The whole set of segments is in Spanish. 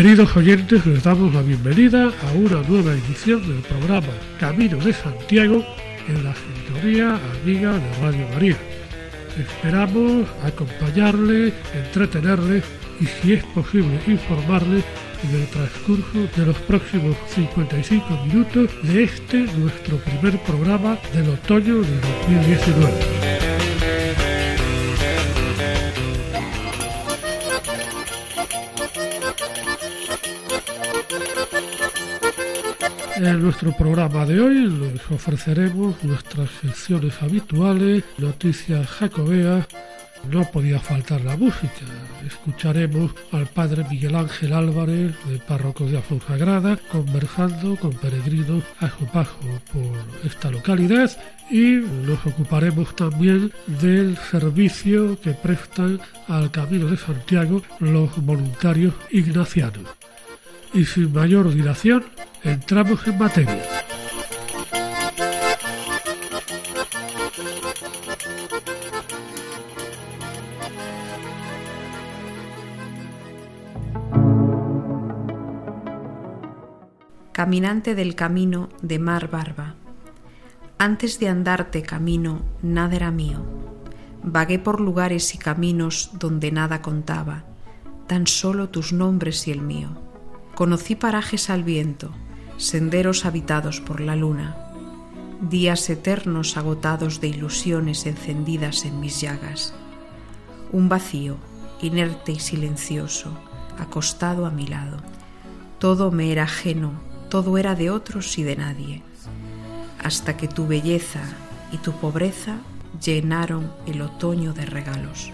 Queridos oyentes, les damos la bienvenida a una nueva edición del programa Camino de Santiago en la sintonía amiga de Radio María. Esperamos acompañarles, entretenerles y si es posible informarles en el transcurso de los próximos 55 minutos de este nuestro primer programa del otoño de 2019. En nuestro programa de hoy les ofreceremos nuestras secciones habituales, noticias jacobeas, no podía faltar la música. Escucharemos al padre Miguel Ángel Álvarez, de párroco de Afonsagrada, conversando con peregrinos a su paso por esta localidad y nos ocuparemos también del servicio que prestan al Camino de Santiago los voluntarios ignacianos. Y sin mayor dilación, entramos en materia. Caminante del camino de mar barba. Antes de andarte camino, nada era mío. Vagué por lugares y caminos donde nada contaba, tan solo tus nombres y el mío. Conocí parajes al viento, senderos habitados por la luna, días eternos agotados de ilusiones encendidas en mis llagas, un vacío, inerte y silencioso, acostado a mi lado. Todo me era ajeno, todo era de otros y de nadie, hasta que tu belleza y tu pobreza llenaron el otoño de regalos.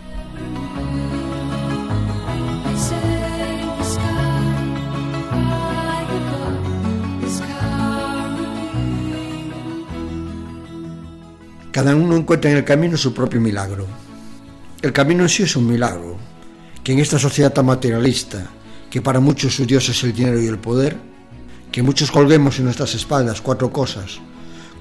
Cada uno encuentra en el camino su propio milagro. El camino en sí es un milagro, que en esta sociedad tan materialista, que para muchos su Dios es el dinero y el poder, que muchos colguemos en nuestras espaldas cuatro cosas,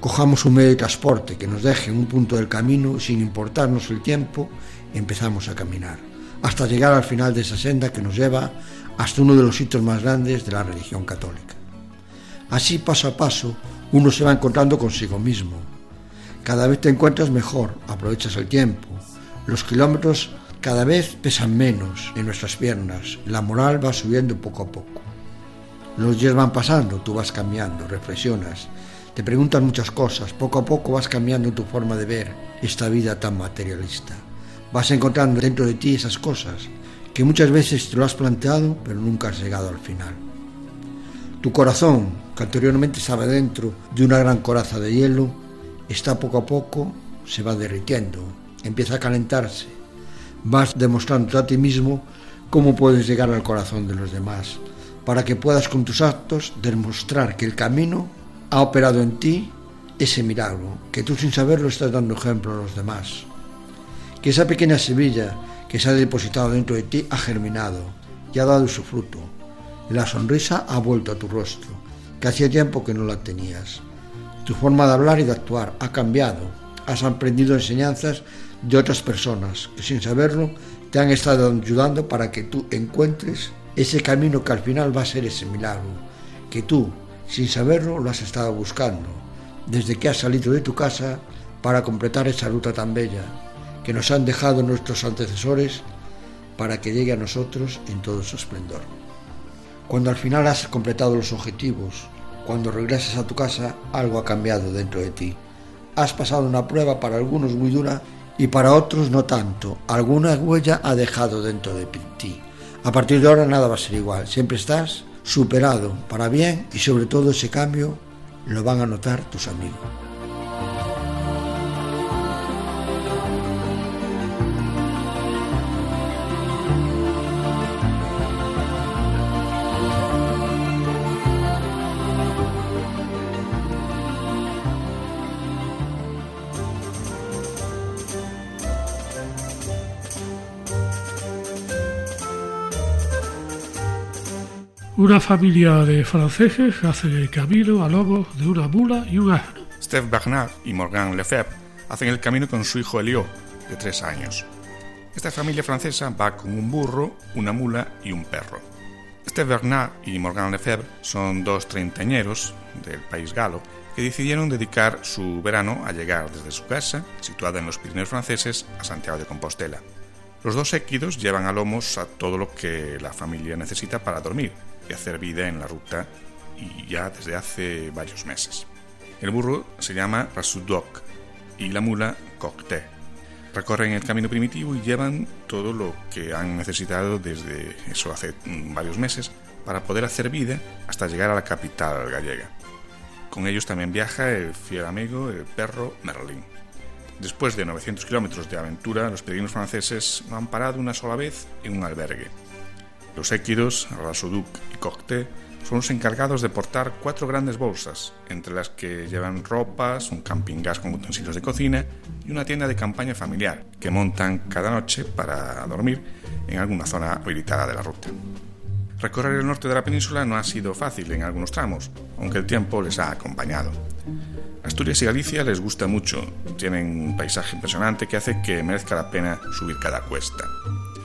cojamos un medio de transporte que nos deje en un punto del camino sin importarnos el tiempo, empezamos a caminar, hasta llegar al final de esa senda que nos lleva hasta uno de los sitios más grandes de la religión católica. Así, paso a paso, uno se va encontrando consigo mismo, cada vez te encuentras mejor, aprovechas el tiempo. Los kilómetros cada vez pesan menos en nuestras piernas. La moral va subiendo poco a poco. Los días van pasando, tú vas cambiando, reflexionas, te preguntas muchas cosas, poco a poco vas cambiando tu forma de ver esta vida tan materialista. Vas encontrando dentro de ti esas cosas que muchas veces te lo has planteado, pero nunca has llegado al final. Tu corazón, que anteriormente estaba dentro de una gran coraza de hielo, está poco a poco, se va derritiendo, empieza a calentarse. Vas demostrando a ti mismo cómo puedes llegar al corazón de los demás, para que puedas con tus actos demostrar que el camino ha operado en ti ese milagro, que tú sin saberlo estás dando ejemplo a los demás. Que esa pequeña semilla que se ha depositado dentro de ti ha germinado y ha dado su fruto. La sonrisa ha vuelto a tu rostro, que hacía tiempo que no la tenías. Tu forma de hablar y de actuar ha cambiado. Has aprendido enseñanzas de otras personas que sin saberlo te han estado ayudando para que tú encuentres ese camino que al final va a ser ese milagro, que tú, sin saberlo, lo has estado buscando, desde que has salido de tu casa para completar esa ruta tan bella que nos han dejado nuestros antecesores para que llegue a nosotros en todo su esplendor. Cuando al final has completado los objetivos, cuando regreses a tu casa, algo ha cambiado dentro de ti. Has pasado una prueba para algunos muy dura y para otros no tanto. Alguna huella ha dejado dentro de ti. A partir de ahora nada va a ser igual. Siempre estás superado para bien y sobre todo ese cambio lo van a notar tus amigos. Una familia de franceses hacen el camino a lomos de una mula y un asno. Steph Bernard y Morgan Lefebvre hacen el camino con su hijo Elio, de tres años. Esta familia francesa va con un burro, una mula y un perro. Steph Bernard y Morgan Lefebvre son dos treintañeros del país galo que decidieron dedicar su verano a llegar desde su casa, situada en los Pirineos franceses, a Santiago de Compostela. Los dos équidos llevan a lomos a todo lo que la familia necesita para dormir y hacer vida en la ruta y ya desde hace varios meses. El burro se llama Rasudok y la mula Cocté. Recorren el camino primitivo y llevan todo lo que han necesitado desde eso hace varios meses para poder hacer vida hasta llegar a la capital gallega. Con ellos también viaja el fiel amigo, el perro Merlin. Después de 900 kilómetros de aventura, los peregrinos franceses no han parado una sola vez en un albergue. Los équidos, Rasuduk y Cocté, son los encargados de portar cuatro grandes bolsas, entre las que llevan ropas, un camping gas con utensilios de cocina y una tienda de campaña familiar, que montan cada noche para dormir en alguna zona habilitada de la ruta. Recorrer el norte de la península no ha sido fácil en algunos tramos, aunque el tiempo les ha acompañado. Asturias y Galicia les gusta mucho, tienen un paisaje impresionante que hace que merezca la pena subir cada cuesta.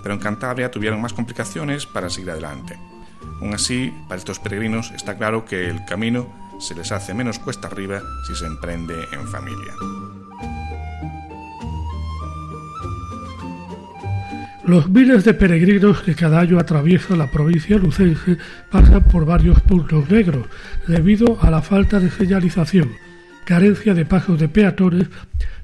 Pero en Cantabria tuvieron más complicaciones para seguir adelante. Aún así, para estos peregrinos está claro que el camino se les hace menos cuesta arriba si se emprende en familia. Los miles de peregrinos que cada año atraviesan la provincia lucense pasan por varios puntos negros debido a la falta de señalización, carencia de pasos de peatones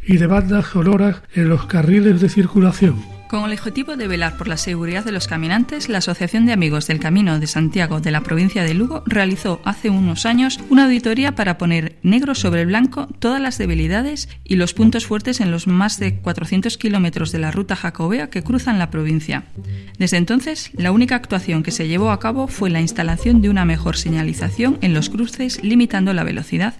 y de bandas sonoras en los carriles de circulación. Con el objetivo de velar por la seguridad de los caminantes, la Asociación de Amigos del Camino de Santiago de la provincia de Lugo realizó hace unos años una auditoría para poner negro sobre blanco todas las debilidades y los puntos fuertes en los más de 400 kilómetros de la ruta jacobea que cruzan la provincia. Desde entonces, la única actuación que se llevó a cabo fue la instalación de una mejor señalización en los cruces limitando la velocidad.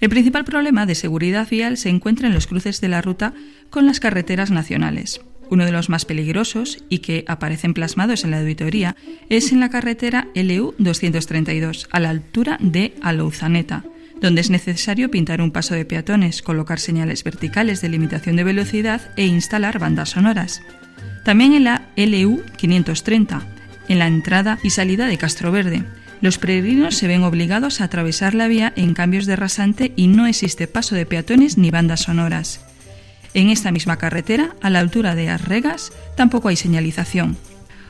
El principal problema de seguridad vial se encuentra en los cruces de la ruta con las carreteras nacionales. Uno de los más peligrosos y que aparecen plasmados en la auditoría es en la carretera LU 232, a la altura de Alouzaneta, donde es necesario pintar un paso de peatones, colocar señales verticales de limitación de velocidad e instalar bandas sonoras. También en la LU 530, en la entrada y salida de Castro Verde. Los peregrinos se ven obligados a atravesar la vía en cambios de rasante y no existe paso de peatones ni bandas sonoras. En esta misma carretera, a la altura de Arregas, tampoco hay señalización.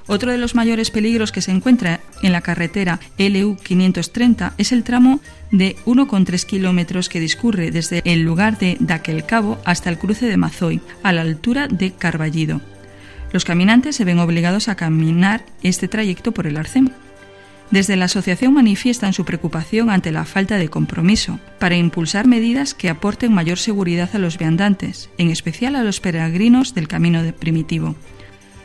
Otro de los mayores peligros que se encuentra en la carretera LU 530 es el tramo de 1,3 kilómetros que discurre desde el lugar de Daquelcabo hasta el cruce de Mazoy, a la altura de Carballido. Los caminantes se ven obligados a caminar este trayecto por el arcén. Desde la asociación manifiestan su preocupación ante la falta de compromiso para impulsar medidas que aporten mayor seguridad a los viandantes, en especial a los peregrinos del camino primitivo.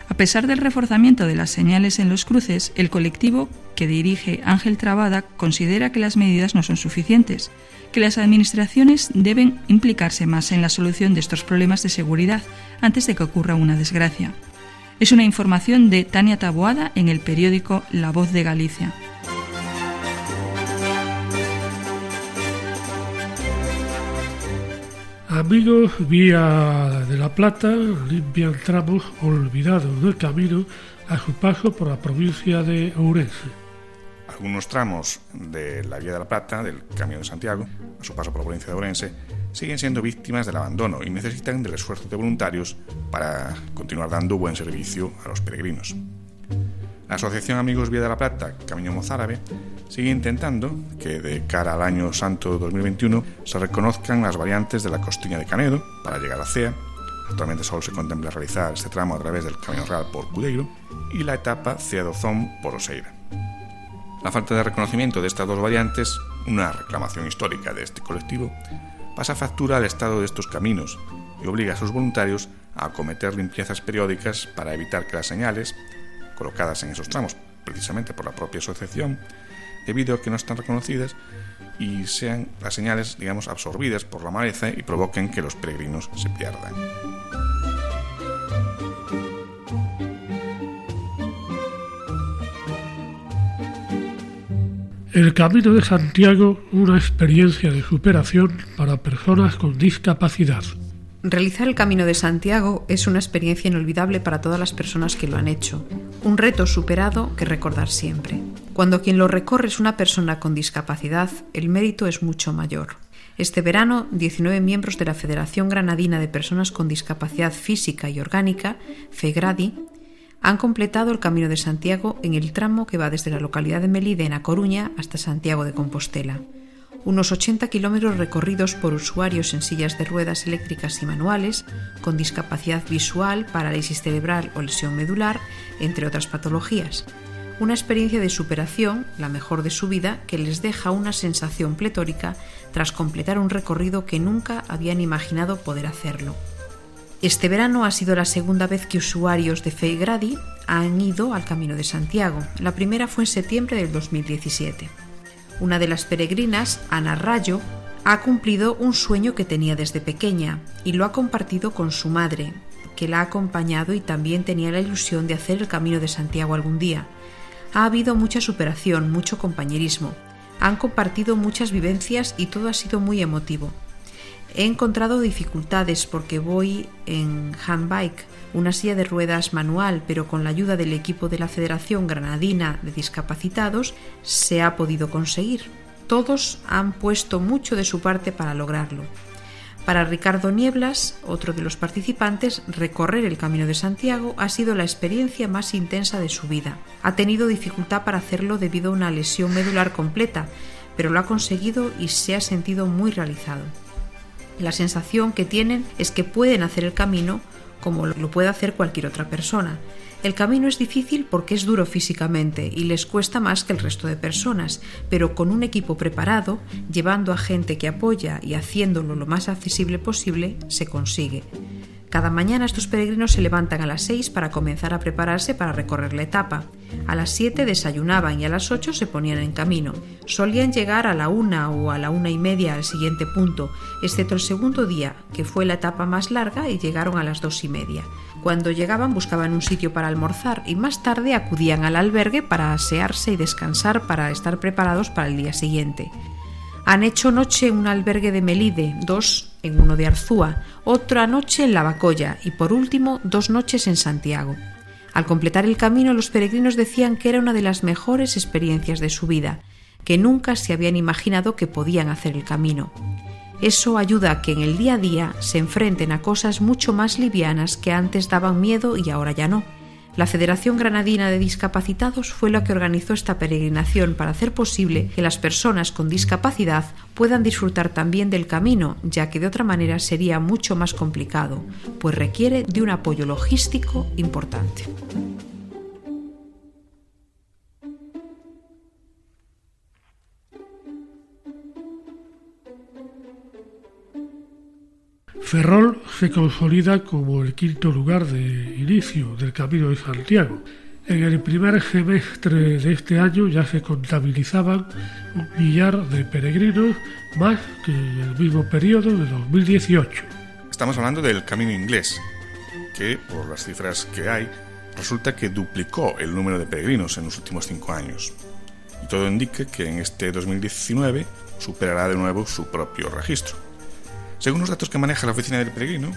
A pesar del reforzamiento de las señales en los cruces, el colectivo que dirige Ángel Trabada considera que las medidas no son suficientes, que las administraciones deben implicarse más en la solución de estos problemas de seguridad antes de que ocurra una desgracia. Es una información de Tania Taboada en el periódico La Voz de Galicia. Amigos Vía de la Plata limpian tramos olvidados del camino a su paso por la provincia de Ourense. Algunos tramos de la Vía de la Plata, del Camino de Santiago, a su paso por la provincia de Ourense, siguen siendo víctimas del abandono y necesitan del esfuerzo de voluntarios para continuar dando buen servicio a los peregrinos. La Asociación Amigos Vía de la Plata, Camino Mozárabe, sigue intentando que de cara al año santo 2021 se reconozcan las variantes de la Costiña de Canedo para llegar a Cea. Actualmente solo se contempla realizar este tramo a través del Camino Real por Cudeiro y la etapa Cea-Dozón por Oseira. La falta de reconocimiento de estas dos variantes, una reclamación histórica de este colectivo, pasa factura al estado de estos caminos y obliga a sus voluntarios a acometer limpiezas periódicas para evitar que las señales, colocadas en esos tramos precisamente por la propia asociación, debido a que no están reconocidas, y sean las señales, digamos, absorbidas por la maleza y provoquen que los peregrinos se pierdan. El Camino de Santiago, una experiencia de superación para personas con discapacidad. Realizar el Camino de Santiago es una experiencia inolvidable para todas las personas que lo han hecho, un reto superado que recordar siempre. Cuando quien lo recorre es una persona con discapacidad, el mérito es mucho mayor. Este verano, 19 miembros de la Federación Granadina de Personas con Discapacidad Física y Orgánica, FEGRADI, han completado el Camino de Santiago en el tramo que va desde la localidad de Melide, en A Coruña, hasta Santiago de Compostela unos 80 kilómetros recorridos por usuarios en sillas de ruedas eléctricas y manuales, con discapacidad visual, parálisis cerebral o lesión medular, entre otras patologías. Una experiencia de superación, la mejor de su vida, que les deja una sensación pletórica tras completar un recorrido que nunca habían imaginado poder hacerlo. Este verano ha sido la segunda vez que usuarios de Feigradi han ido al Camino de Santiago. La primera fue en septiembre del 2017. Una de las peregrinas, Ana Rayo, ha cumplido un sueño que tenía desde pequeña y lo ha compartido con su madre, que la ha acompañado y también tenía la ilusión de hacer el camino de Santiago algún día. Ha habido mucha superación, mucho compañerismo. Han compartido muchas vivencias y todo ha sido muy emotivo. He encontrado dificultades porque voy en handbike una silla de ruedas manual, pero con la ayuda del equipo de la Federación Granadina de Discapacitados se ha podido conseguir. Todos han puesto mucho de su parte para lograrlo. Para Ricardo Nieblas, otro de los participantes, recorrer el Camino de Santiago ha sido la experiencia más intensa de su vida. Ha tenido dificultad para hacerlo debido a una lesión medular completa, pero lo ha conseguido y se ha sentido muy realizado. La sensación que tienen es que pueden hacer el camino como lo puede hacer cualquier otra persona. El camino es difícil porque es duro físicamente y les cuesta más que el resto de personas, pero con un equipo preparado, llevando a gente que apoya y haciéndolo lo más accesible posible, se consigue. Cada mañana estos peregrinos se levantan a las 6 para comenzar a prepararse para recorrer la etapa. A las 7 desayunaban y a las 8 se ponían en camino. Solían llegar a la una o a la una y media al siguiente punto, excepto el segundo día, que fue la etapa más larga y llegaron a las dos y media. Cuando llegaban buscaban un sitio para almorzar y más tarde acudían al albergue para asearse y descansar para estar preparados para el día siguiente. Han hecho noche un albergue de Melide, dos en uno de Arzúa, otra noche en Lavacolla y por último dos noches en Santiago. Al completar el camino los peregrinos decían que era una de las mejores experiencias de su vida, que nunca se habían imaginado que podían hacer el camino. Eso ayuda a que en el día a día se enfrenten a cosas mucho más livianas que antes daban miedo y ahora ya no la Federación Granadina de Discapacitados fue la que organizó esta peregrinación para hacer posible que las personas con discapacidad puedan disfrutar también del camino, ya que de otra manera sería mucho más complicado, pues requiere de un apoyo logístico importante. Ferrol se consolida como el quinto lugar de inicio del Camino de Santiago. En el primer semestre de este año ya se contabilizaban un millar de peregrinos más que en el mismo periodo de 2018. Estamos hablando del Camino Inglés, que por las cifras que hay, resulta que duplicó el número de peregrinos en los últimos cinco años. Y todo indica que en este 2019 superará de nuevo su propio registro. Según los datos que maneja la Oficina del Peregrino,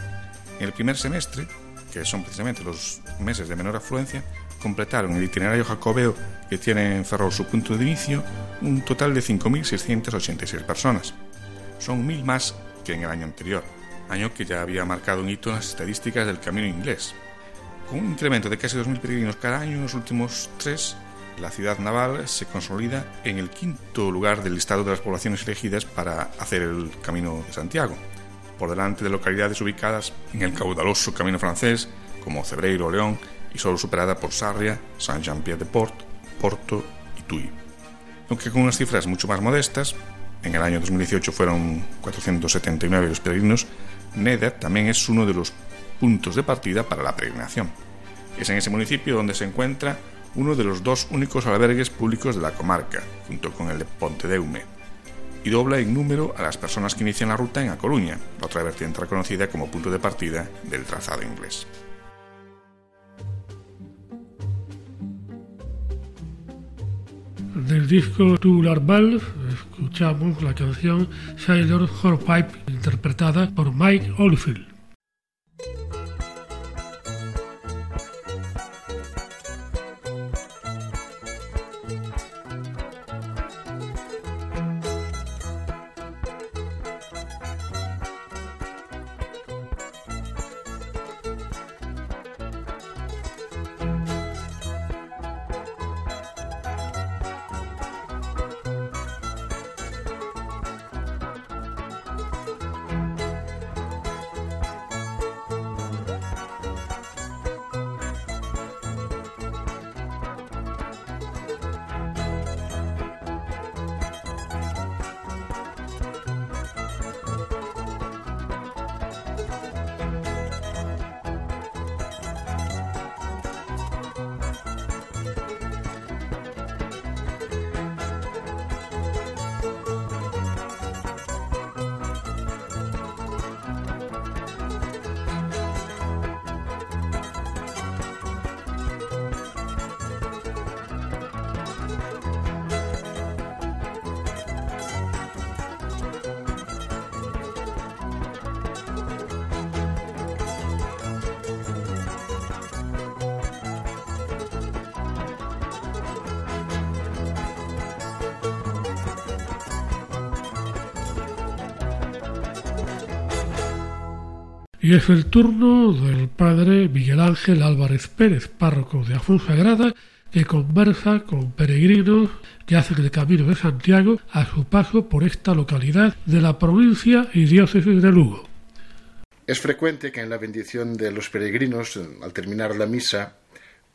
en el primer semestre, que son precisamente los meses de menor afluencia, completaron el itinerario jacobeo que tiene en Ferrol su punto de inicio un total de 5.686 personas. Son mil más que en el año anterior, año que ya había marcado un hito en las estadísticas del camino inglés. Con un incremento de casi 2.000 peregrinos cada año en los últimos tres, la ciudad naval se consolida en el quinto lugar del listado de las poblaciones elegidas para hacer el Camino de Santiago, por delante de localidades ubicadas en el caudaloso camino francés como Cebreiro o León y solo superada por Sarria, Saint-Jean-Pied-de-Port, Porto y Tuy. Aunque con unas cifras mucho más modestas, en el año 2018 fueron 479 los peregrinos, Neder también es uno de los puntos de partida para la peregrinación. Es en ese municipio donde se encuentra uno de los dos únicos albergues públicos de la comarca, junto con el de Ponte de Ume, y dobla en número a las personas que inician la ruta en A Coruña, otra vertiente reconocida como punto de partida del trazado inglés. Del disco Tubular escuchamos la canción Sailor Horpipe interpretada por Mike Oldfield. Y es el turno del padre Miguel Ángel Álvarez Pérez, párroco de Afonsagrada, que conversa con peregrinos que hacen el camino de Santiago a su paso por esta localidad de la provincia y diócesis de Lugo. Es frecuente que en la bendición de los peregrinos, al terminar la misa,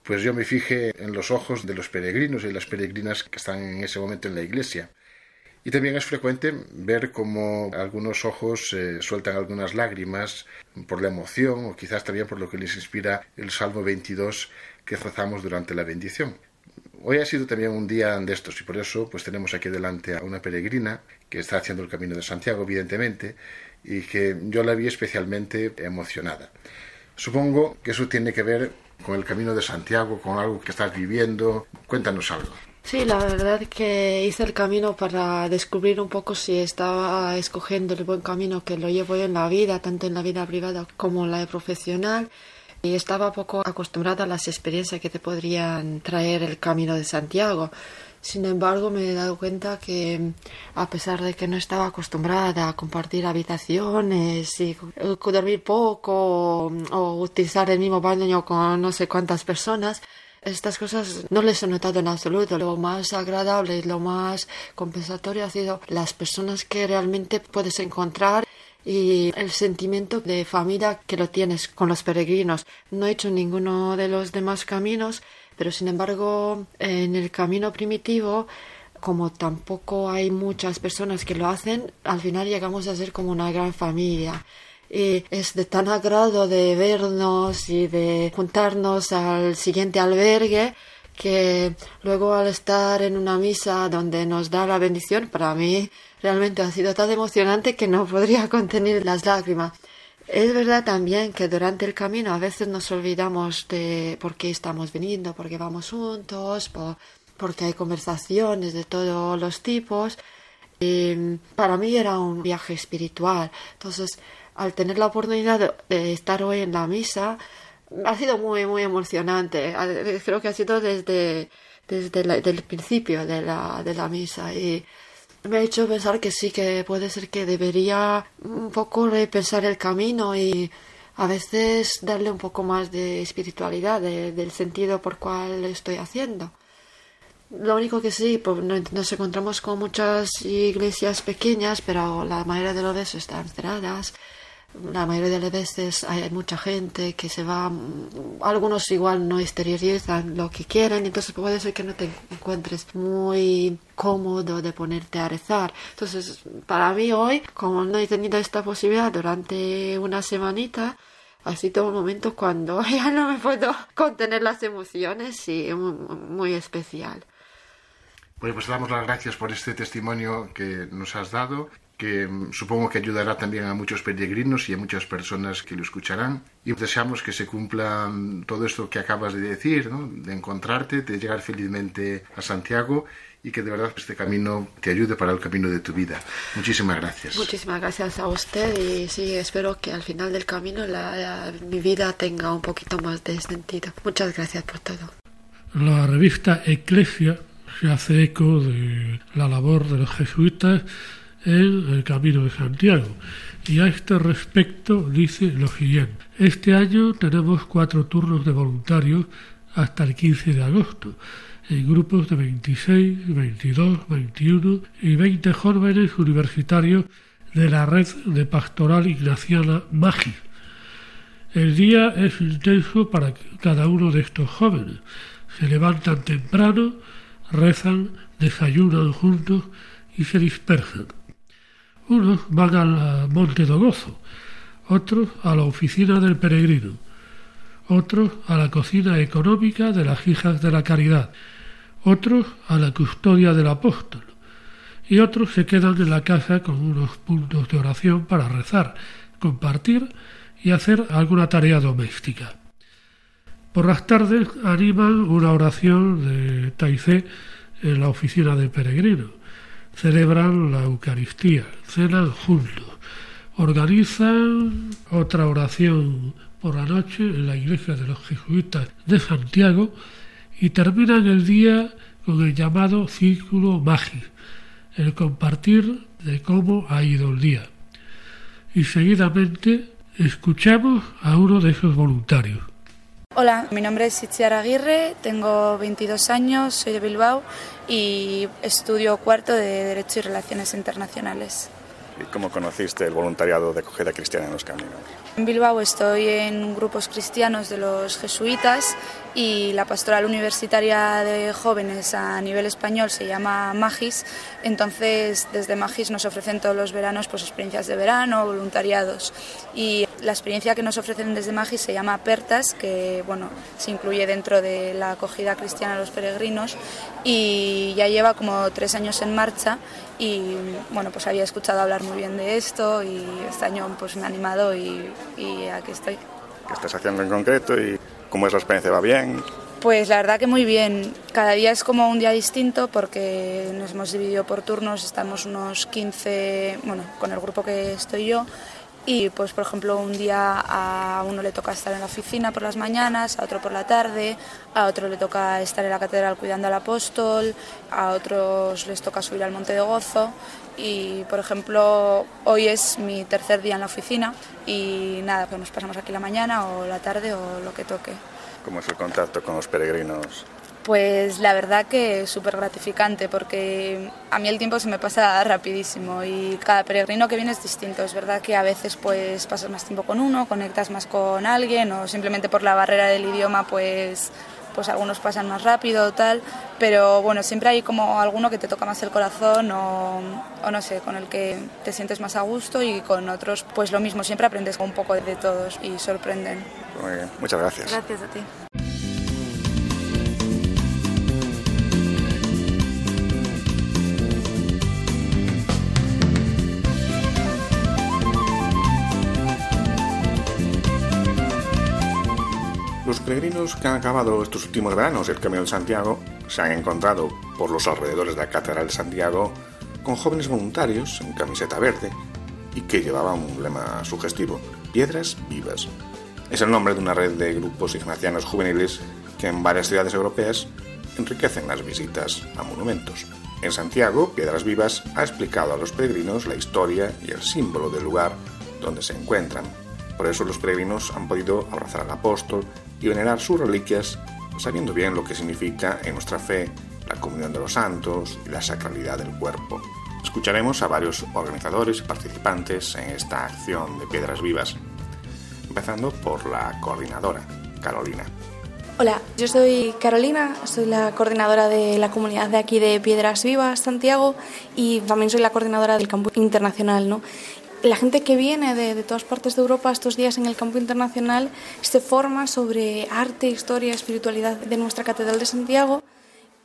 pues yo me fije en los ojos de los peregrinos y las peregrinas que están en ese momento en la iglesia. Y también es frecuente ver cómo algunos ojos eh, sueltan algunas lágrimas por la emoción o quizás también por lo que les inspira el Salmo 22 que rezamos durante la bendición. Hoy ha sido también un día de estos y por eso pues tenemos aquí delante a una peregrina que está haciendo el camino de Santiago evidentemente y que yo la vi especialmente emocionada. Supongo que eso tiene que ver con el camino de Santiago, con algo que estás viviendo. Cuéntanos algo. Sí, la verdad que hice el camino para descubrir un poco si estaba escogiendo el buen camino que lo llevo en la vida, tanto en la vida privada como en la profesional. Y estaba poco acostumbrada a las experiencias que te podrían traer el camino de Santiago. Sin embargo, me he dado cuenta que a pesar de que no estaba acostumbrada a compartir habitaciones y dormir poco o utilizar el mismo baño con no sé cuántas personas, estas cosas no les he notado en absoluto. Lo más agradable y lo más compensatorio ha sido las personas que realmente puedes encontrar y el sentimiento de familia que lo tienes con los peregrinos. No he hecho ninguno de los demás caminos, pero sin embargo en el camino primitivo como tampoco hay muchas personas que lo hacen, al final llegamos a ser como una gran familia y es de tan agrado de vernos y de juntarnos al siguiente albergue que luego al estar en una misa donde nos da la bendición, para mí realmente ha sido tan emocionante que no podría contener las lágrimas. Es verdad también que durante el camino a veces nos olvidamos de por qué estamos viniendo, por qué vamos juntos, porque hay conversaciones de todos los tipos. Para mí era un viaje espiritual. Entonces, al tener la oportunidad de, estar hoy en la misa, ha sido muy, muy emocionante. Creo que ha sido desde, desde el principio de la, de la misa y me ha hecho pensar que sí, que puede ser que debería un poco repensar el camino y a veces darle un poco más de espiritualidad, del sentido por cual estoy haciendo. Lo único que sí, pues nos encontramos con muchas iglesias pequeñas, pero la mayoría de las veces están cerradas la mayoría de las veces hay mucha gente que se va, algunos igual no exteriorizan lo que quieren, entonces puede ser que no te encuentres muy cómodo de ponerte a rezar. Entonces, para mí hoy, como no he tenido esta posibilidad durante una semanita, ha sido un momento cuando ya no me puedo contener las emociones y muy, muy especial. Bueno, pues damos las gracias por este testimonio que nos has dado que mm, supongo que ayudará también a muchos peregrinos y a muchas personas que lo escucharán. Y deseamos que se cumpla mm, todo esto que acabas de decir, ¿no? de encontrarte, de llegar felizmente a Santiago y que de verdad este camino te ayude para el camino de tu vida. Muchísimas gracias. Muchísimas gracias a usted y sí, espero que al final del camino la, mi vida tenga un poquito más de sentido. Muchas gracias por todo. La revista Eclesia se hace eco de la labor de los jesuitas en el Camino de Santiago. Y a este respecto dice lo siguiente. Este año tenemos cuatro turnos de voluntarios hasta el 15 de agosto, en grupos de 26, 22, 21 y 20 jóvenes universitarios de la red de pastoral ignaciana MAGIS. El día es intenso para cada uno de estos jóvenes. Se levantan temprano, rezan, desayunan juntos y se dispersan. Unos van al Monte do Gozo, otros a la oficina del peregrino, otros a la cocina económica de las hijas de la caridad, otros a la custodia del apóstol, y otros se quedan en la casa con unos puntos de oración para rezar, compartir y hacer alguna tarea doméstica. Por las tardes animan una oración de Taizé en la oficina del peregrino. Celebran la Eucaristía, cenan juntos, organizan otra oración por la noche en la iglesia de los jesuitas de Santiago y terminan el día con el llamado círculo mágico, el compartir de cómo ha ido el día. Y seguidamente escuchamos a uno de esos voluntarios. Hola, mi nombre es Itziar Aguirre, tengo 22 años, soy de Bilbao y estudio cuarto de Derecho y Relaciones Internacionales. ¿Y cómo conociste el voluntariado de acogida cristiana en los caminos? En Bilbao estoy en grupos cristianos de los jesuitas y la pastoral universitaria de jóvenes a nivel español se llama Magis. Entonces, desde Magis nos ofrecen todos los veranos pues, experiencias de verano, voluntariados. Y la experiencia que nos ofrecen desde Magis se llama Pertas, que bueno, se incluye dentro de la acogida cristiana a los peregrinos y ya lleva como tres años en marcha y bueno, pues había escuchado hablar muy bien de esto y este año pues me ha animado y, y aquí estoy. ¿Qué estás haciendo en concreto y cómo es la experiencia? ¿Va bien? Pues la verdad que muy bien. Cada día es como un día distinto porque nos hemos dividido por turnos, estamos unos 15, bueno, con el grupo que estoy yo y pues por ejemplo un día a uno le toca estar en la oficina por las mañanas, a otro por la tarde, a otro le toca estar en la catedral cuidando al apóstol, a otros les toca subir al Monte de Gozo y por ejemplo hoy es mi tercer día en la oficina y nada, pues nos pasamos aquí la mañana o la tarde o lo que toque. ¿Cómo es el contacto con los peregrinos? Pues la verdad que es súper gratificante porque a mí el tiempo se me pasa rapidísimo y cada peregrino que viene es distinto. Es verdad que a veces pues pasas más tiempo con uno, conectas más con alguien o simplemente por la barrera del idioma pues pues algunos pasan más rápido o tal, pero bueno, siempre hay como alguno que te toca más el corazón o, o, no sé, con el que te sientes más a gusto y con otros pues lo mismo, siempre aprendes un poco de todos y sorprenden. Muy bien, muchas gracias. Gracias a ti. Peregrinos que han acabado estos últimos veranos el Camino de Santiago se han encontrado por los alrededores de la Catedral de Santiago con jóvenes voluntarios en camiseta verde y que llevaban un lema sugestivo, Piedras Vivas. Es el nombre de una red de grupos ignacianos juveniles que en varias ciudades europeas enriquecen las visitas a monumentos. En Santiago, Piedras Vivas ha explicado a los peregrinos la historia y el símbolo del lugar donde se encuentran. Por eso los peregrinos han podido abrazar al apóstol y venerar sus reliquias sabiendo bien lo que significa en nuestra fe la comunión de los santos y la sacralidad del cuerpo. Escucharemos a varios organizadores y participantes en esta acción de Piedras Vivas, empezando por la coordinadora, Carolina. Hola, yo soy Carolina, soy la coordinadora de la comunidad de aquí de Piedras Vivas, Santiago, y también soy la coordinadora del campo internacional, ¿no? La gente que viene de, todas partes de Europa estos días en el campo internacional se forma sobre arte, historia, espiritualidad de nuestra Catedral de Santiago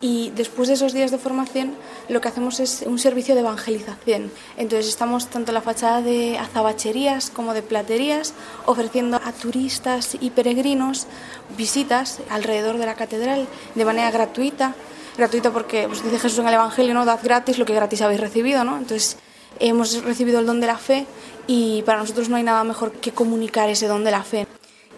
y después de esos días de formación lo que hacemos es un servicio de evangelización. Entonces estamos tanto en la fachada de azabacherías como de platerías ofreciendo a turistas y peregrinos visitas alrededor de la catedral de manera gratuita. Gratuita porque pues, dice Jesús en el Evangelio, ¿no? Dad gratis lo que gratis habéis recibido, ¿no? Entonces hemos recibido el don de la fe y para nosotros no hay nada mejor que comunicar ese don de la fe.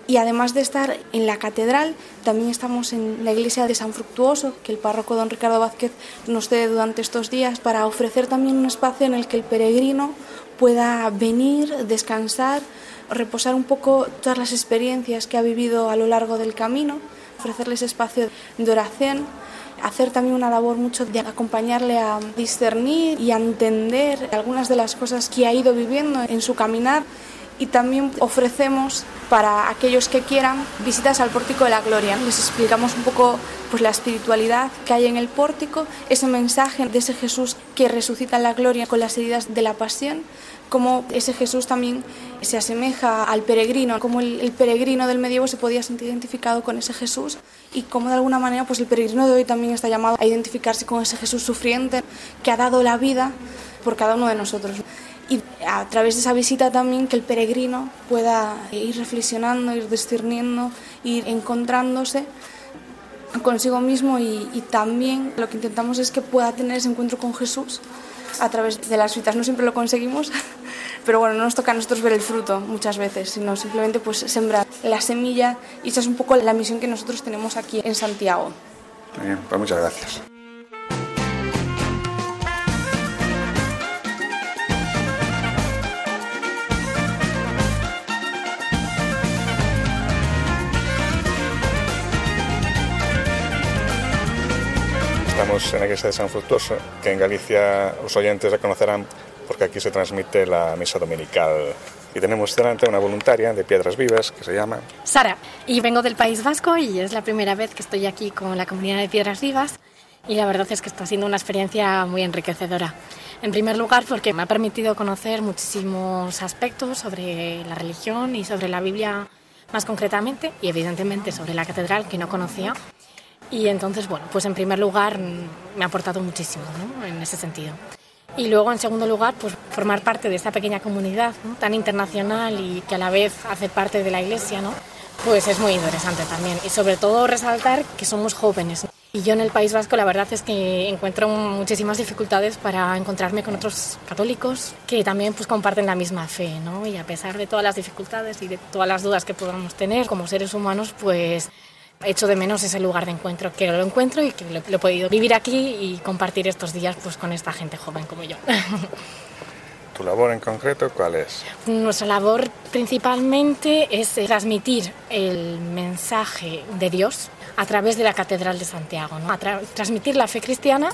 Y además de estar en la catedral, también estamos en la iglesia de San Fructuoso, que el párroco don Ricardo Vázquez nos cede durante estos días, para ofrecer también un espacio en el que el peregrino pueda venir, descansar, reposar un poco todas las experiencias que ha vivido a lo largo del camino, ofrecerles espacio de oración hacer también una labor mucho de acompañarle a discernir y a entender algunas de las cosas que ha ido viviendo en su caminar y también ofrecemos para aquellos que quieran visitas al Pórtico de la Gloria. Les explicamos un poco pues, la espiritualidad que hay en el pórtico, ese mensaje de ese Jesús que resucita en la gloria con las heridas de la pasión, cómo ese Jesús también se asemeja al peregrino, cómo el, peregrino del medievo se podía sentir identificado con ese Jesús y cómo de alguna manera pues el peregrino de hoy también está llamado a identificarse con ese Jesús sufriente que ha dado la vida por cada uno de nosotros. Y a través de esa visita también que el peregrino pueda ir reflexionando, ir discerniendo, ir encontrándose consigo mismo y, y, también lo que intentamos es que pueda tener ese encuentro con Jesús a través de las citas. No siempre lo conseguimos, pero bueno, no nos toca a nosotros ver el fruto muchas veces, sino simplemente pues sembrar la semilla y esa es un poco la misión que nosotros tenemos aquí en Santiago. Muy bien, pues muchas gracias. En la iglesia de San Fructuoso, que en Galicia los oyentes la conocerán porque aquí se transmite la misa dominical. Y tenemos delante una voluntaria de Piedras Vivas que se llama Sara. Y vengo del País Vasco y es la primera vez que estoy aquí con la comunidad de Piedras Vivas. Y la verdad es que está siendo una experiencia muy enriquecedora. En primer lugar, porque me ha permitido conocer muchísimos aspectos sobre la religión y sobre la Biblia más concretamente, y evidentemente sobre la catedral que no conocía. Y entonces, bueno, pues en primer lugar mm, me ha aportado muchísimo ¿no? en ese sentido. Y luego, en segundo lugar, pues formar parte de esta pequeña comunidad tan internacional y que a la vez hace parte de la iglesia, ¿no? pues es muy interesante también. Y sobre todo resaltar que somos jóvenes. Y yo en el País Vasco la verdad es que encuentro muchísimas dificultades para encontrarme con otros católicos que también pues comparten la misma fe, ¿no? Y a pesar de todas las dificultades y de todas las dudas que podamos tener como seres humanos, pues Echo de menos ese lugar de encuentro, que lo encuentro y que lo, he podido vivir aquí y compartir estos días pues, con esta gente joven como yo. ¿Tu labor en concreto cuál es? Nuestra labor principalmente es transmitir el mensaje de Dios a través de la Catedral de Santiago, ¿no? transmitir la fe cristiana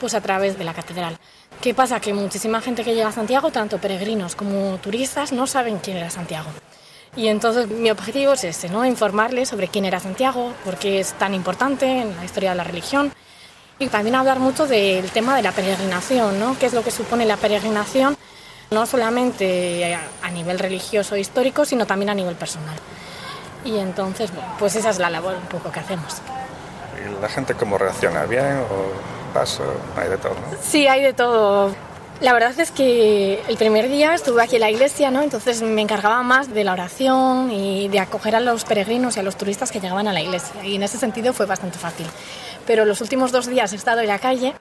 pues a través de la catedral. ¿Qué pasa? Que muchísima gente que llega a Santiago, tanto peregrinos como turistas, no saben quién era Santiago. Y entonces mi objetivo es ese, ¿no? informarles sobre quién era Santiago, por qué es tan importante en la historia de la religión y también hablar mucho del tema de la peregrinación, ¿no? qué es lo que supone la peregrinación, no solamente a nivel religioso e histórico, sino también a nivel personal. Y entonces, bueno, pues esa es la labor un poco que hacemos. ¿Y la gente cómo reacciona? ¿Bien o paso? Hay de todo, ¿no? Sí, hay de todo. La verdad es que el primer día estuve aquí en la iglesia, ¿no? entonces me encargaba más de la oración y de acoger a los peregrinos y a los turistas que llegaban a la iglesia. Y en ese sentido fue bastante fácil. Pero los últimos dos días he estado en la calle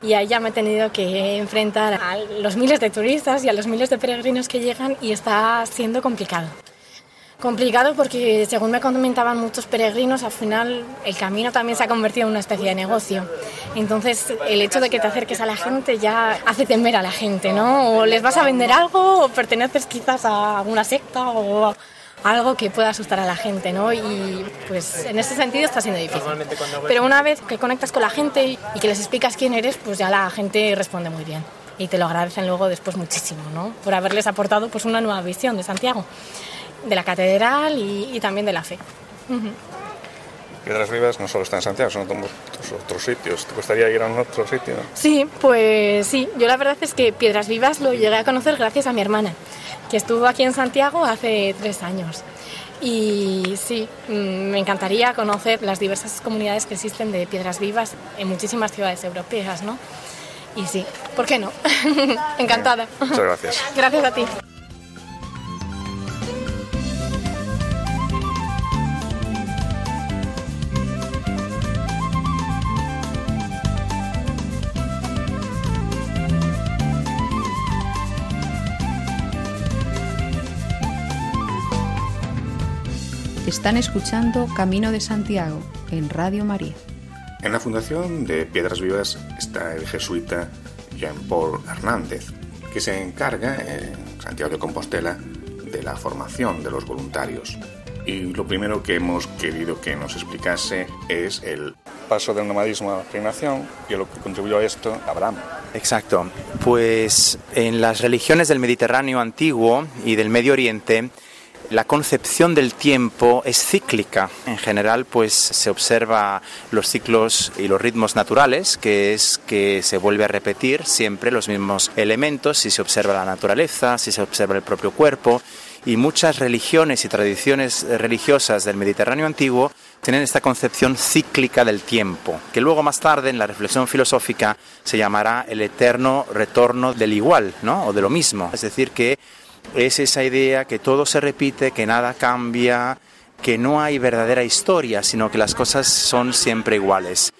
y ahí ya me he tenido que enfrentar a los miles de turistas y a los miles de peregrinos que llegan y está siendo complicado. Complicado porque, según me comentaban muchos peregrinos, al final el camino también se ha convertido en una especie de negocio. Entonces, el hecho de que te acerques a la gente ya hace temer a la gente, ¿no? O les vas a vender algo, o perteneces quizás a alguna secta, o algo que pueda asustar a la gente, ¿no? Y pues en ese sentido está siendo difícil. Pero una vez que conectas con la gente y que les explicas quién eres, pues ya la gente responde muy bien. Y te lo agradecen luego después muchísimo, ¿no? Por haberles aportado pues una nueva visión de Santiago de la catedral y, también de la fe. Piedras Vivas no solo está en Santiago, son otros sitios. ¿Te gustaría ir a un otro sitio? Sí, pues sí. Yo la verdad es que Piedras Vivas lo llegué a conocer gracias a mi hermana, que estuvo aquí en Santiago hace tres años. Y sí, mm, me encantaría conocer las diversas comunidades que existen de piedras vivas en muchísimas ciudades europeas, ¿no? Y sí, ¿por qué no? Encantada. Muchas gracias. Gracias a ti. Están escuchando Camino de Santiago en Radio María. En la fundación de Piedras Vivas está el jesuita Jean-Paul Hernández, que se encarga en Santiago de Compostela de la formación de los voluntarios. Y lo primero que hemos querido que nos explicase es el paso del nomadismo a la peregrinación y lo que contribuyó a esto Abraham. Exacto. Pues en las religiones del Mediterráneo antiguo y del Medio Oriente, la concepción del tiempo es cíclica. En general, pues se observa los ciclos y los ritmos naturales, que es que se vuelve a repetir siempre los mismos elementos, si se observa la naturaleza, si se observa el propio cuerpo. Y muchas religiones y tradiciones religiosas del Mediterráneo antiguo tienen esta concepción cíclica del tiempo, que luego más tarde en la reflexión filosófica se llamará el eterno retorno del igual, ¿no? O de lo mismo. Es decir, que es esa idea que todo se repite, que nada cambia, que no hay verdadera historia, sino que las cosas son siempre iguales.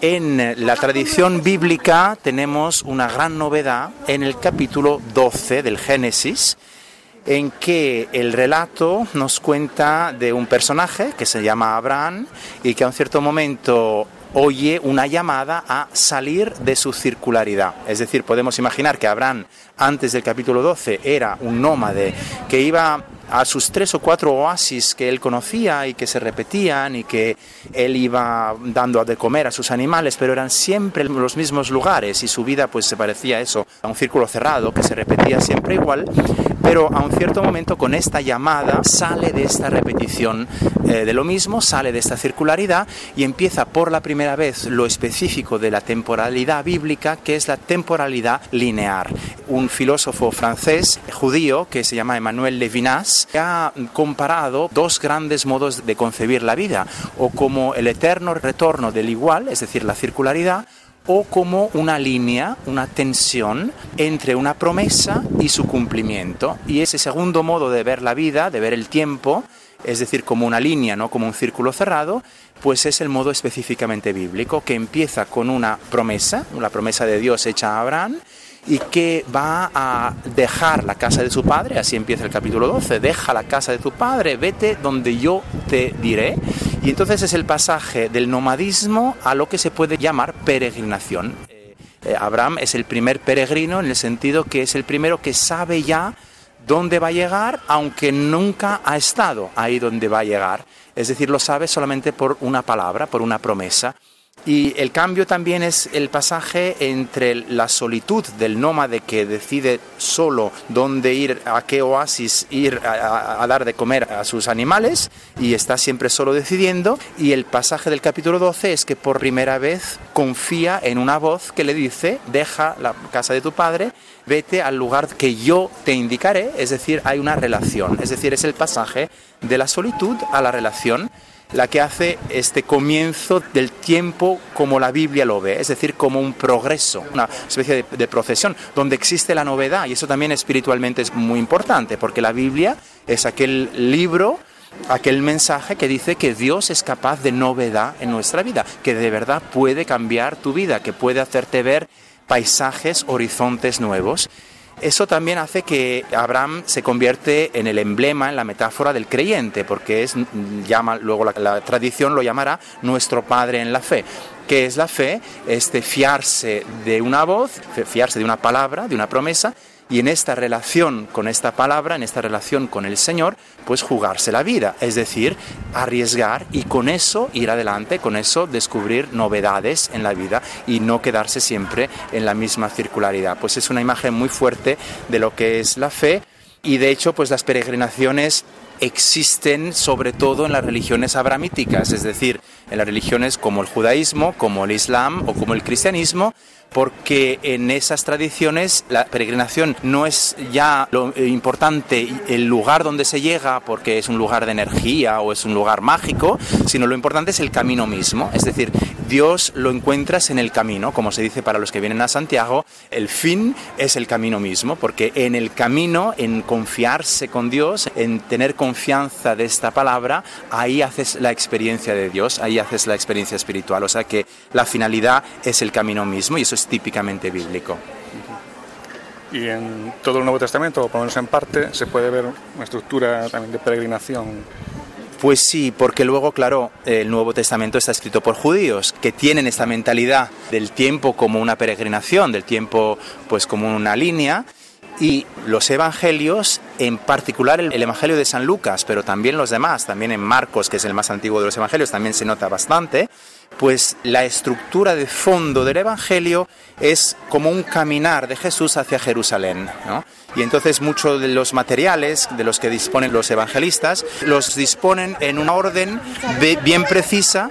En la tradición bíblica tenemos una gran novedad en el capítulo 12 del Génesis, en que el relato nos cuenta de un personaje que se llama Abraham y que a un cierto momento oye una llamada a salir de su circularidad. Es decir, podemos imaginar que Abraham antes del capítulo 12 era un nómade que iba a sus tres o cuatro oasis que él conocía y que se repetían y que él iba dando de comer a sus animales, pero eran siempre los mismos lugares y su vida pues se parecía a eso, a un círculo cerrado que se repetía siempre igual, pero a un cierto momento con esta llamada sale de esta repetición eh, de lo mismo, sale de esta circularidad y empieza por la primera vez lo específico de la temporalidad bíblica, que es la temporalidad lineal. Un filósofo francés judío que se llama Emmanuel Levinas ha comparado dos grandes modos de concebir la vida, o como el eterno retorno del igual, es decir, la circularidad, o como una línea, una tensión entre una promesa y su cumplimiento. Y ese segundo modo de ver la vida, de ver el tiempo, es decir, como una línea, no como un círculo cerrado, pues es el modo específicamente bíblico, que empieza con una promesa, una promesa de Dios hecha a Abraham, y que va a dejar la casa de su padre, así empieza el capítulo 12, deja la casa de tu padre, vete donde yo te diré. Y entonces es el pasaje del nomadismo a lo que se puede llamar peregrinación. Eh, Abraham es el primer peregrino en el sentido que es el primero que sabe ya dónde va a llegar, aunque nunca ha estado ahí donde va a llegar. Es decir, lo sabe solamente por una palabra, por una promesa. Y el cambio también es el pasaje entre la solitud del nómade que decide solo dónde ir, a qué oasis ir a, dar de comer a sus animales y está siempre solo decidiendo. Y el pasaje del capítulo 12 es que por primera vez confía en una voz que le dice, deja la casa de tu padre, vete al lugar que yo te indicaré. Es decir, hay una relación. Es decir, es el pasaje de la solitud a la relación la que hace este comienzo del tiempo como la Biblia lo ve, es decir, como un progreso, una especie de, procesión, donde existe la novedad, y eso también espiritualmente es muy importante, porque la Biblia es aquel libro aquel mensaje que dice que Dios es capaz de novedad en nuestra vida, que de verdad puede cambiar tu vida, que puede hacerte ver paisajes, horizontes nuevos. Eso también hace que Abraham se convierte en el emblema, en la metáfora del creyente, porque es, llama, luego la, tradición lo llamará nuestro padre en la fe. ¿Qué es la fe? Este fiarse de una voz, fiarse de una palabra, de una promesa, y en esta relación con esta palabra, en esta relación con el Señor, pues jugarse la vida, es decir, arriesgar y con eso ir adelante, con eso descubrir novedades en la vida y no quedarse siempre en la misma circularidad. Pues es una imagen muy fuerte de lo que es la fe y de hecho pues las peregrinaciones existen sobre todo en las religiones abramíticas, es decir, en las religiones como el judaísmo, como el islam o como el cristianismo, porque en esas tradiciones la peregrinación no es ya lo importante el lugar donde se llega porque es un lugar de energía o es un lugar mágico, sino lo importante es el camino mismo, es decir, Dios lo encuentras en el camino, como se dice para los que vienen a Santiago, el fin es el camino mismo, porque en el camino, en confiarse con Dios, en tener confianza de esta palabra, ahí haces la experiencia de Dios, ahí haces la experiencia espiritual, o sea que la finalidad es el camino mismo y eso es típicamente bíblico. Y en todo el Nuevo Testamento, o por lo menos en parte, se puede ver una estructura también de peregrinación pues sí, porque luego, claro, el Nuevo Testamento está escrito por judíos que tienen esta mentalidad del tiempo como una peregrinación, del tiempo pues como una línea. Y los evangelios, en particular el, Evangelio de San Lucas, pero también los demás, también en Marcos, que es el más antiguo de los evangelios, también se nota bastante, pues la estructura de fondo del Evangelio es como un caminar de Jesús hacia Jerusalén. ¿no? Y entonces muchos de los materiales de los que disponen los evangelistas los disponen en una orden bien precisa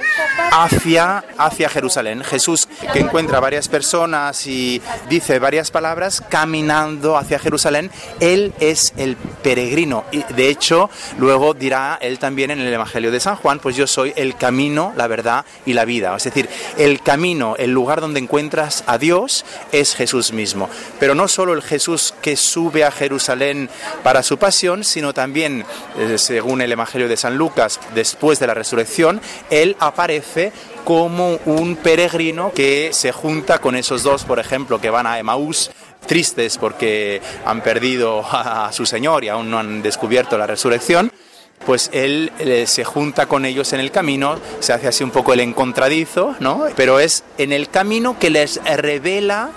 hacia, hacia Jerusalén. Jesús que encuentra varias personas y dice varias palabras caminando hacia Jerusalén, Él es el peregrino. Y de hecho, luego dirá Él también en el Evangelio de San Juan, pues yo soy el camino, la verdad y la vida. Es decir, el camino, el lugar donde encuentras a Dios es Jesús mismo. Pero no solo el Jesús que sube a Jerusalén para su pasión, sino también, eh, según el Evangelio de San Lucas, después de la resurrección, él aparece como un peregrino que se junta con esos dos, por ejemplo, que van a Emaús tristes porque han perdido a su Señor y aún no han descubierto la resurrección pues él eh, se junta con ellos en el camino, se hace así un poco el encontradizo, ¿no? Pero es en el camino que les revela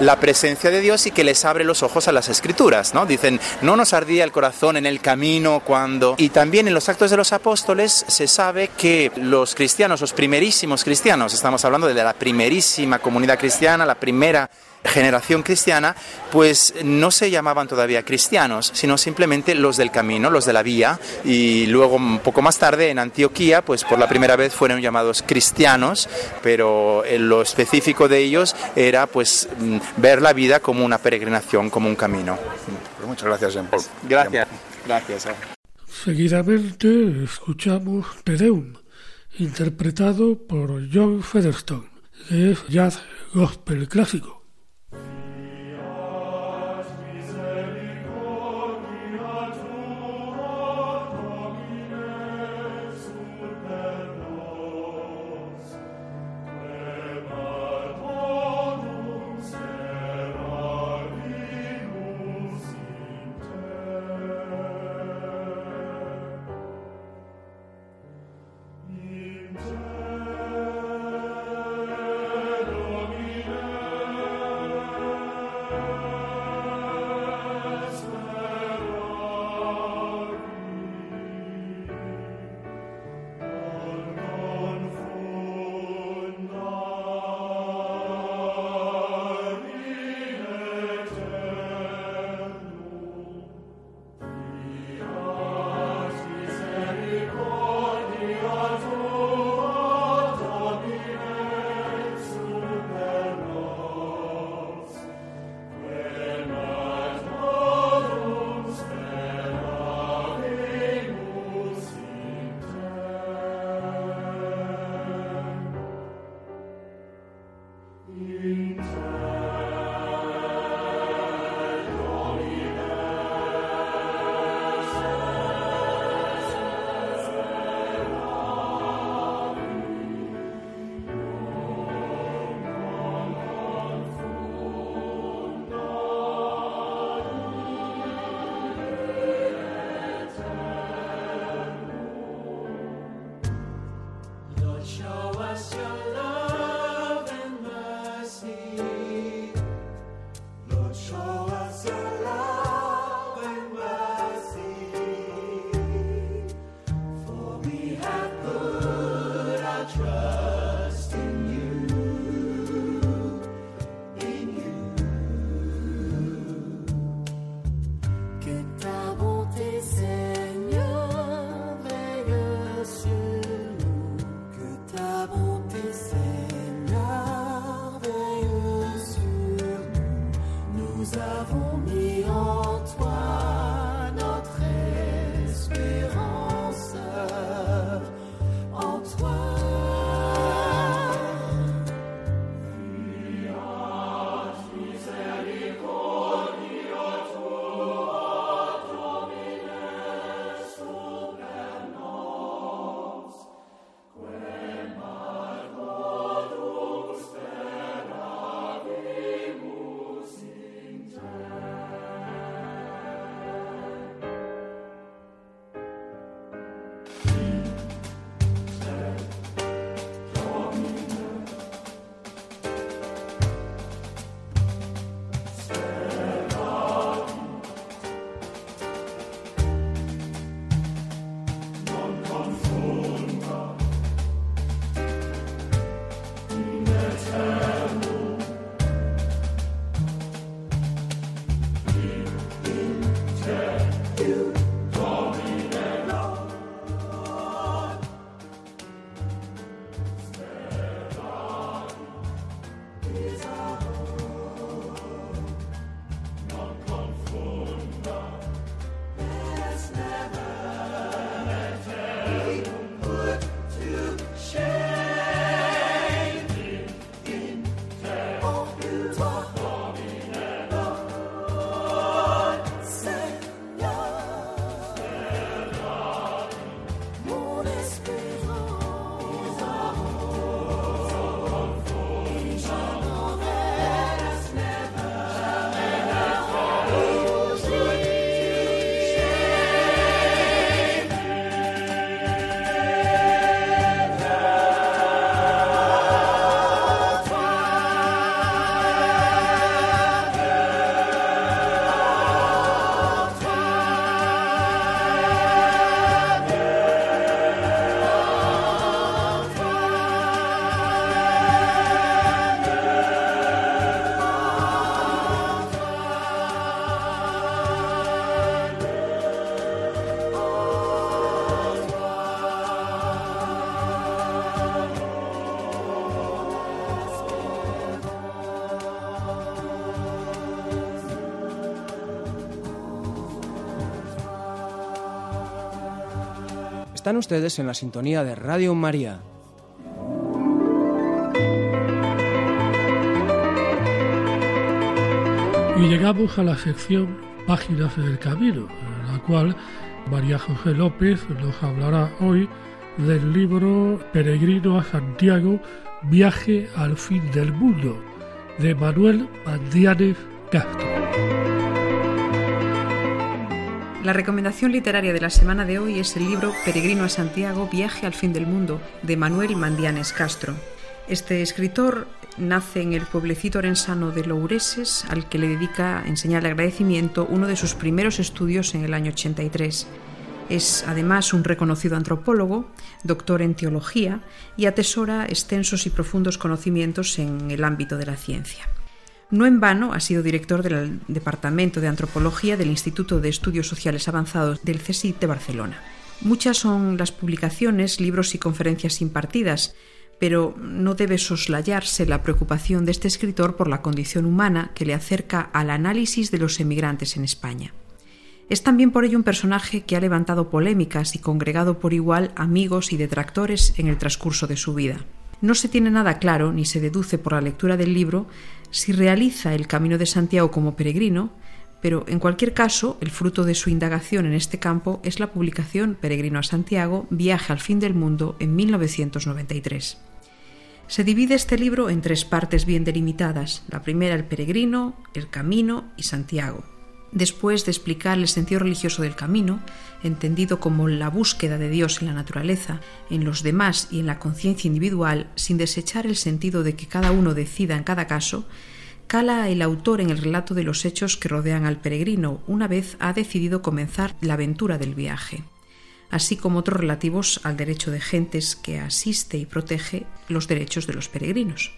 la presencia de Dios y que les abre los ojos a las escrituras, ¿no? Dicen, no nos ardía el corazón en el camino cuando... Y también en los actos de los apóstoles se sabe que los cristianos, los primerísimos cristianos, estamos hablando de la primerísima comunidad cristiana, la primera generación cristiana, pues no se llamaban todavía cristianos, sino simplemente los del camino, los de la vía, y luego un poco más tarde en Antioquía, pues por la primera vez fueron llamados cristianos, pero lo específico de ellos era pues mm, ver la vida como una peregrinación, como un camino. Pues muchas gracias, Jean Paul. Gracias. Gracias. Eh. Seguidamente escuchamos Tedeum, interpretado por John Featherstone, que es jazz gospel clásico. pasión. Están ustedes en la sintonía de Radio María. Y llegamos a la sección Páginas del Camino, en la cual María José López nos hablará hoy del libro Peregrino a Santiago, Viaje al fin del mundo, de Manuel Mandianes Castro. La recomendación literaria de la semana de hoy es el libro Peregrino a Santiago, Viaje al fin del mundo, de Manuel Mandianes Castro. Este escritor nace en el pueblecito orensano de Loureses, al que le dedica en señal de agradecimiento uno de sus primeros estudios en el año 83. Es además un reconocido antropólogo, doctor en teología y atesora extensos y profundos conocimientos en el ámbito de la ciencia. No en vano ha sido director del Departamento de Antropología del Instituto de Estudios Sociales Avanzados del CSIC de Barcelona. Muchas son las publicaciones, libros y conferencias impartidas, pero no debe soslayarse la preocupación de este escritor por la condición humana que le acerca al análisis de los emigrantes en España. Es también por ello un personaje que ha levantado polémicas y congregado por igual amigos y detractores en el transcurso de su vida. No se tiene nada claro, ni se deduce por la lectura del libro, si realiza el Camino de Santiago como peregrino, pero en cualquier caso, el fruto de su indagación en este campo es la publicación Peregrino a Santiago, Viaje al fin del mundo en 1993. Se divide este libro en tres partes bien delimitadas. La primera, el peregrino, el camino y Santiago. Después de explicar el sentido religioso del camino, entendido como la búsqueda de Dios en la naturaleza, en los demás y en la conciencia individual, sin desechar el sentido de que cada uno decida en cada caso, cala el autor en el relato de los hechos que rodean al peregrino una vez ha decidido comenzar la aventura del viaje, así como otros relativos al derecho de gentes que asiste y protege los derechos de los peregrinos.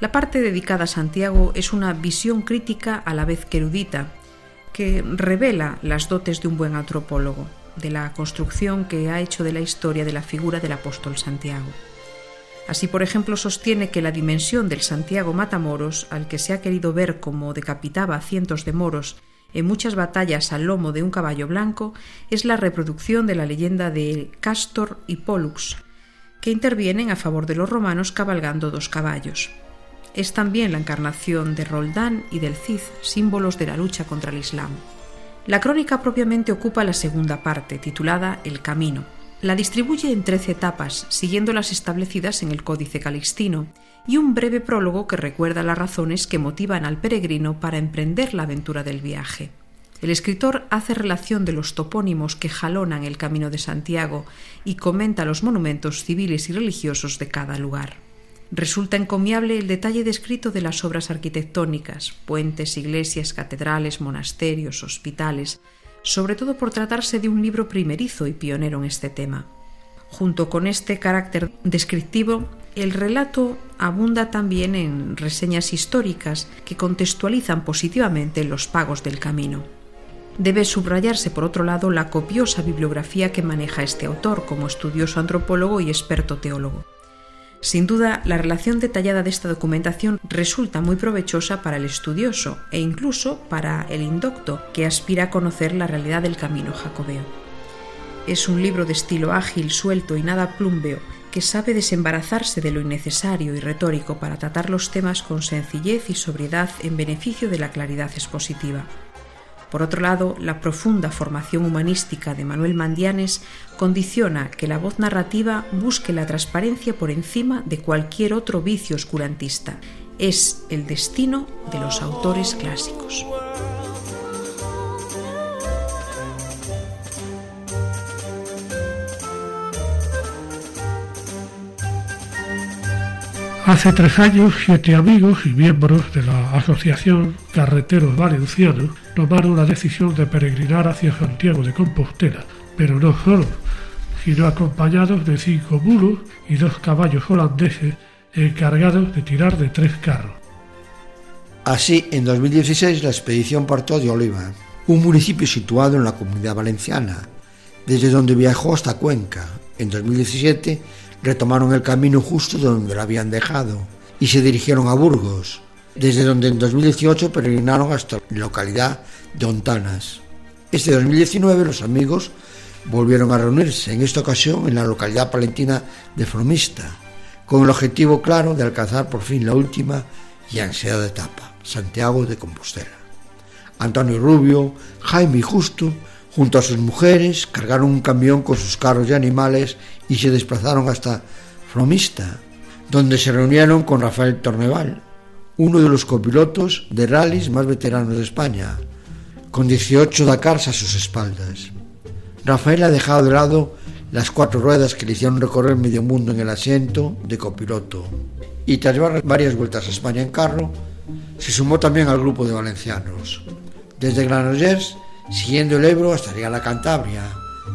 La parte dedicada a Santiago es una visión crítica a la vez que erudita, que revela las dotes de un buen antropólogo, de la construcción que ha hecho de la historia de la figura del apóstol Santiago. Así, por ejemplo, sostiene que la dimensión del Santiago Matamoros, al que se ha querido ver como decapitaba a cientos de moros en muchas batallas al lomo de un caballo blanco, es la reproducción de la leyenda de Castor y Pollux, que intervienen a favor de los romanos cabalgando dos caballos es también la encarnación de Roldán y del Cid, símbolos de la lucha contra el Islam. La crónica propiamente ocupa la segunda parte, titulada El Camino. La distribuye en trece etapas, siguiendo las establecidas en el Códice Calixtino, y un breve prólogo que recuerda las razones que motivan al peregrino para emprender la aventura del viaje. El escritor hace relación de los topónimos que jalonan el Camino de Santiago y comenta los monumentos civiles y religiosos de cada lugar. Resulta encomiable el detalle descrito de las obras arquitectónicas, puentes, iglesias, catedrales, monasterios, hospitales, sobre todo por tratarse de un libro primerizo y pionero en este tema. Junto con este carácter descriptivo, el relato abunda también en reseñas históricas que contextualizan positivamente los pagos del camino. Debe subrayarse, por otro lado, la copiosa bibliografía que maneja este autor como estudioso antropólogo y experto teólogo. Sin duda, la relación detallada de esta documentación resulta muy provechosa para el estudioso e incluso para el indocto que aspira a conocer la realidad del camino jacobeo. Es un libro de estilo ágil, suelto y nada plumbeo que sabe desembarazarse de lo innecesario y retórico para tratar los temas con sencillez y sobriedad en beneficio de la claridad expositiva. Por otro lado, la profunda formación humanística de Manuel Mandianes condiciona que la voz narrativa busque la transparencia por encima de cualquier otro vicio oscurantista. Es el destino de los autores clásicos. Hace tres años, siete amigos y miembros de la Asociación Carreteros Valencianos tomaron la decisión de peregrinar hacia Santiago de Compostela, pero no solos, sino acompañados de cinco mulos y dos caballos holandeses encargados de tirar de tres carros. Así, en 2016 la expedición partió de Oliva, un municipio situado en la comunidad valenciana, desde donde viajó hasta Cuenca. En 2017 retomaron el camino justo donde lo habían dejado y se dirigieron a Burgos, desde donde en 2018 peregrinaron hasta la localidad de Ontanas. Este 2019 los amigos volvieron a reunirse, en esta ocasión en la localidad palentina de Fromista, con el objetivo claro de alcanzar por fin la última y ansiada etapa, Santiago de Compostela. Antonio Rubio, Jaime Justo, junto a sus mujeres, cargaron un camión con sus carros y animales y se desplazaron hasta Fromista, donde se reunieron con Rafael Torneval, uno de los copilotos de rallies más veteranos de España, con 18 Dakars a sus espaldas. Rafael ha dejado de lado las cuatro ruedas que le hicieron recorrer medio mundo en el asiento de copiloto y tras varias vueltas a España en carro, se sumó también al grupo de valencianos. Desde Granollers, siguiendo el Ebro hasta llegar a Cantabria,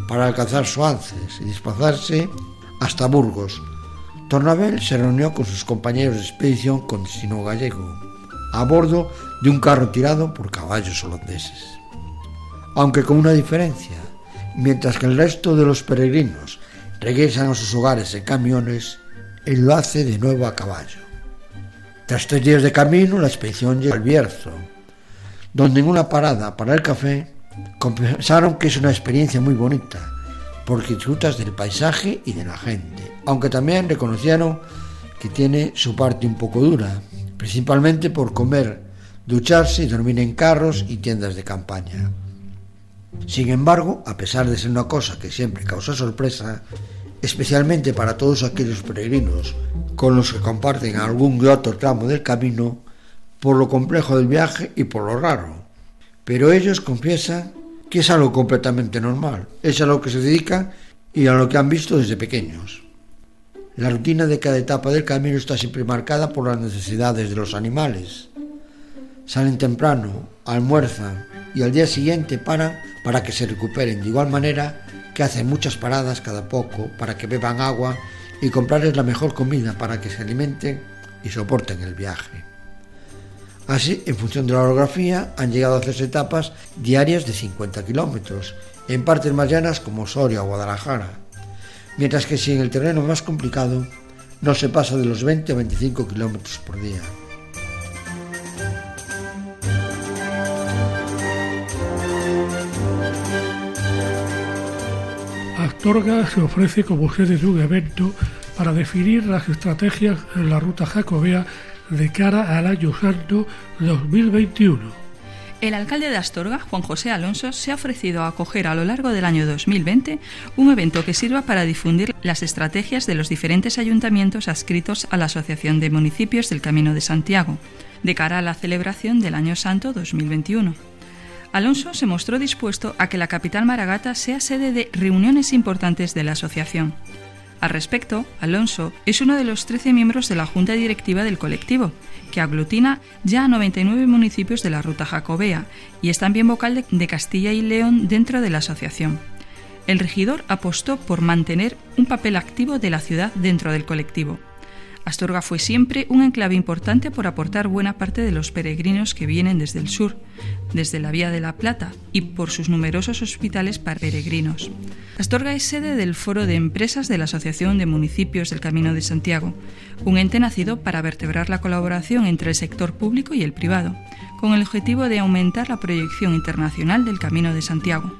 para alcanzar Suances y desplazarse hasta Burgos. Tornabel se reunió con sus compañeros de expedición con destino gallego, a bordo de un carro tirado por caballos holandeses. Aunque con una diferencia, mientras que el resto de los peregrinos regresan a sus hogares en camiones, él lo hace de nuevo a caballo. Tras tres días de camino, la expedición llega al Bierzo, donde en una parada para el café confesaron que es una experiencia muy bonita, porque disfrutas del paisaje y de la gente, aunque también reconocieron que tiene su parte un poco dura, principalmente por comer, ducharse y dormir en carros y tiendas de campaña. Sin embargo, a pesar de ser una cosa que siempre causa sorpresa, especialmente para todos aquellos peregrinos con los que comparten algún y otro tramo del camino, por lo complejo del viaje y por lo raro. Pero ellos confiesan que es algo completamente normal, es a lo que se dedican y a lo que han visto desde pequeños. La rutina de cada etapa del camino está siempre marcada por las necesidades de los animales. Salen temprano, almuerzan y al día siguiente paran para que se recuperen de igual manera que hacen muchas paradas cada poco para que beban agua y comprarles la mejor comida para que se alimenten y soporten el viaje. Así, en función de la orografía, han llegado a hacerse etapas diarias de 50 kilómetros, en partes más llanas como Soria o Guadalajara, mientras que si en el terreno más complicado no se pasa de los 20 o 25 kilómetros por día. Astorga se ofrece como sede de un evento para definir las estrategias en la ruta jacobea de cara al año santo 2021. El alcalde de Astorga, Juan José Alonso, se ha ofrecido a acoger a lo largo del año 2020 un evento que sirva para difundir las estrategias de los diferentes ayuntamientos adscritos a la Asociación de Municipios del Camino de Santiago, de cara a la celebración del Año Santo 2021. Alonso se mostró dispuesto a que la capital maragata sea sede de reuniones importantes de la asociación. Al respecto, Alonso es uno de los 13 miembros de la junta directiva del colectivo, que aglutina ya a 99 municipios de la ruta jacobea y es también vocal de, Castilla y León dentro de la asociación. El regidor apostó por mantener un papel activo de la ciudad dentro del colectivo. Astorga fue siempre un enclave importante por aportar buena parte de los peregrinos que vienen desde el sur, desde la Vía de la Plata y por sus numerosos hospitales para peregrinos. Astorga es sede del Foro de Empresas de la Asociación de Municipios del Camino de Santiago, un ente nacido para vertebrar la colaboración entre el sector público y el privado, con el objetivo de aumentar la proyección internacional del Camino de Santiago.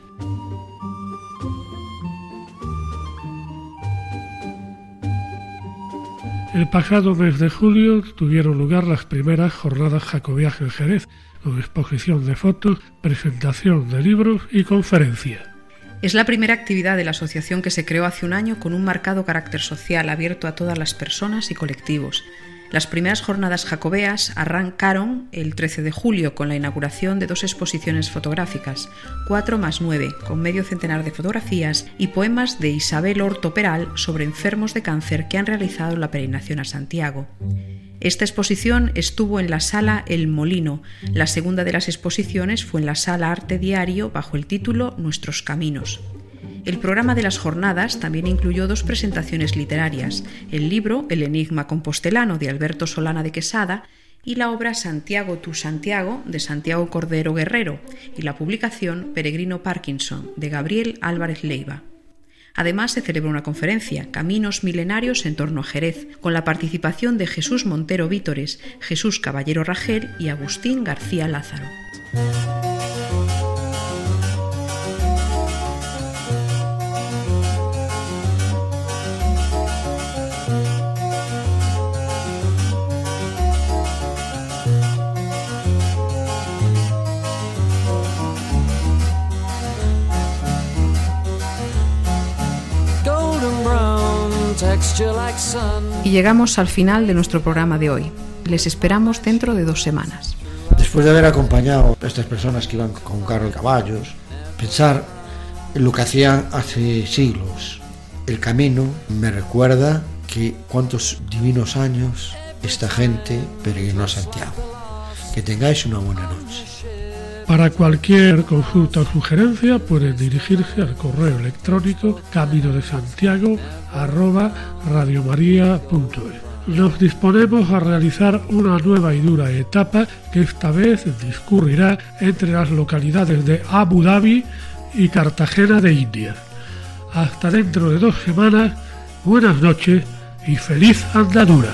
El pasado mes de julio tuvieron lugar las primeras jornadas jacobiaje en Jerez, con exposición de fotos, presentación de libros y conferencia. Es la primera actividad de la asociación que se creó hace un año con un marcado carácter social abierto a todas las personas y colectivos, las primeras jornadas jacobeas arrancaron el 13 de julio con la inauguración de dos exposiciones fotográficas, 4 más 9, con medio centenar de fotografías y poemas de Isabel Horto Peral sobre enfermos de cáncer que han realizado la peregrinación a Santiago. Esta exposición estuvo en la sala El Molino. La segunda de las exposiciones fue en la sala Arte Diario bajo el título Nuestros Caminos. El programa de las jornadas también incluyó dos presentaciones literarias, el libro El Enigma Compostelano de Alberto Solana de Quesada y la obra Santiago tu Santiago de Santiago Cordero Guerrero y la publicación Peregrino Parkinson de Gabriel Álvarez Leiva. Además, se celebra una conferencia, Caminos Milenarios en torno a Jerez, con la participación de Jesús Montero Vítores, Jesús Caballero Ragel y Agustín García Lázaro. Y llegamos al final de nuestro programa de hoy. Les esperamos dentro de dos semanas. Después de haber acompañado a estas personas que iban con carro de caballos, pensar en lo que hacían hace siglos. El camino me recuerda que cuántos divinos años esta gente peregrinó a Santiago. Que tengáis una buena noche. Para cualquier consulta o sugerencia pueden dirigirse al correo electrónico camino de Santiago Nos disponemos a realizar una nueva y dura etapa que esta vez discurrirá entre las localidades de Abu Dhabi y Cartagena de India. Hasta dentro de dos semanas, buenas noches y feliz andadura.